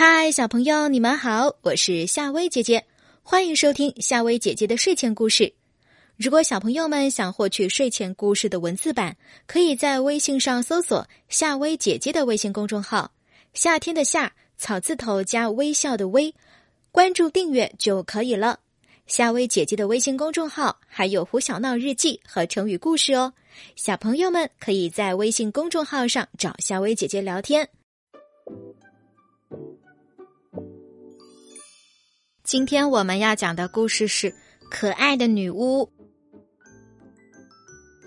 嗨，小朋友，你们好，我是夏薇姐姐，欢迎收听夏薇姐姐的睡前故事。如果小朋友们想获取睡前故事的文字版，可以在微信上搜索“夏薇姐姐”的微信公众号“夏天的夏草字头加微笑的微”，关注订阅就可以了。夏薇姐姐的微信公众号还有胡小闹日记和成语故事哦，小朋友们可以在微信公众号上找夏薇姐姐聊天。今天我们要讲的故事是《可爱的女巫》。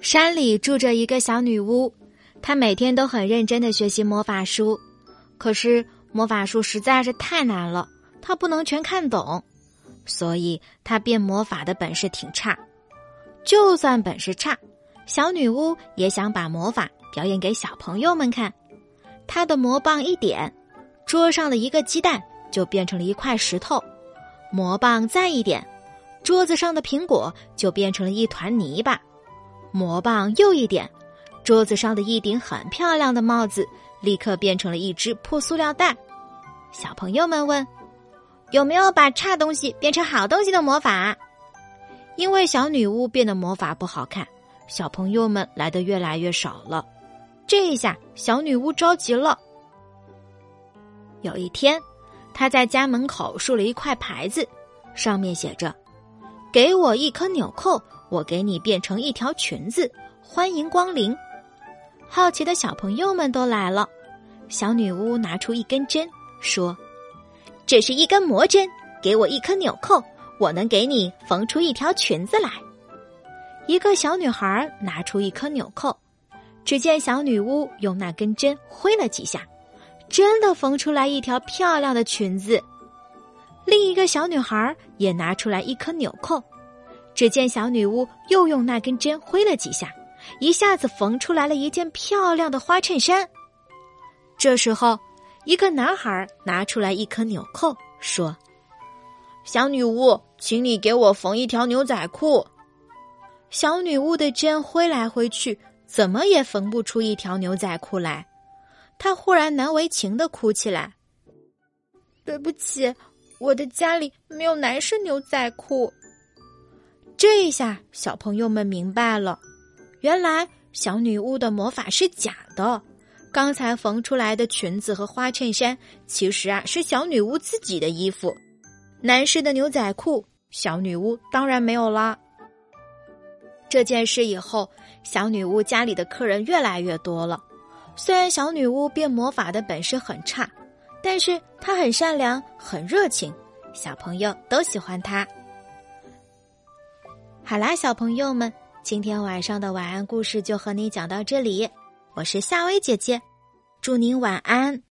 山里住着一个小女巫，她每天都很认真的学习魔法书，可是魔法书实在是太难了，她不能全看懂，所以她变魔法的本事挺差。就算本事差，小女巫也想把魔法表演给小朋友们看。她的魔棒一点，桌上的一个鸡蛋就变成了一块石头；魔棒再一点，桌子上的苹果就变成了一团泥巴。魔棒又一点，桌子上的一顶很漂亮的帽子立刻变成了一只破塑料袋。小朋友们问：“有没有把差东西变成好东西的魔法？”因为小女巫变的魔法不好看，小朋友们来的越来越少了。这一下，小女巫着急了。有一天，他在家门口竖了一块牌子，上面写着：“给我一颗纽扣。”我给你变成一条裙子，欢迎光临！好奇的小朋友们都来了。小女巫拿出一根针，说：“这是一根魔针，给我一颗纽扣，我能给你缝出一条裙子来。”一个小女孩拿出一颗纽扣，只见小女巫用那根针挥了几下，真的缝出来一条漂亮的裙子。另一个小女孩也拿出来一颗纽扣。只见小女巫又用那根针挥了几下，一下子缝出来了一件漂亮的花衬衫。这时候，一个男孩拿出来一颗纽扣，说：“小女巫，请你给我缝一条牛仔裤。”小女巫的针挥来挥去，怎么也缝不出一条牛仔裤来。他忽然难为情的哭起来：“对不起，我的家里没有男士牛仔裤。”这一下，小朋友们明白了，原来小女巫的魔法是假的。刚才缝出来的裙子和花衬衫，其实啊是小女巫自己的衣服。男士的牛仔裤，小女巫当然没有啦。这件事以后，小女巫家里的客人越来越多了。虽然小女巫变魔法的本事很差，但是她很善良，很热情，小朋友都喜欢她。好啦，小朋友们，今天晚上的晚安故事就和你讲到这里。我是夏薇姐姐，祝您晚安。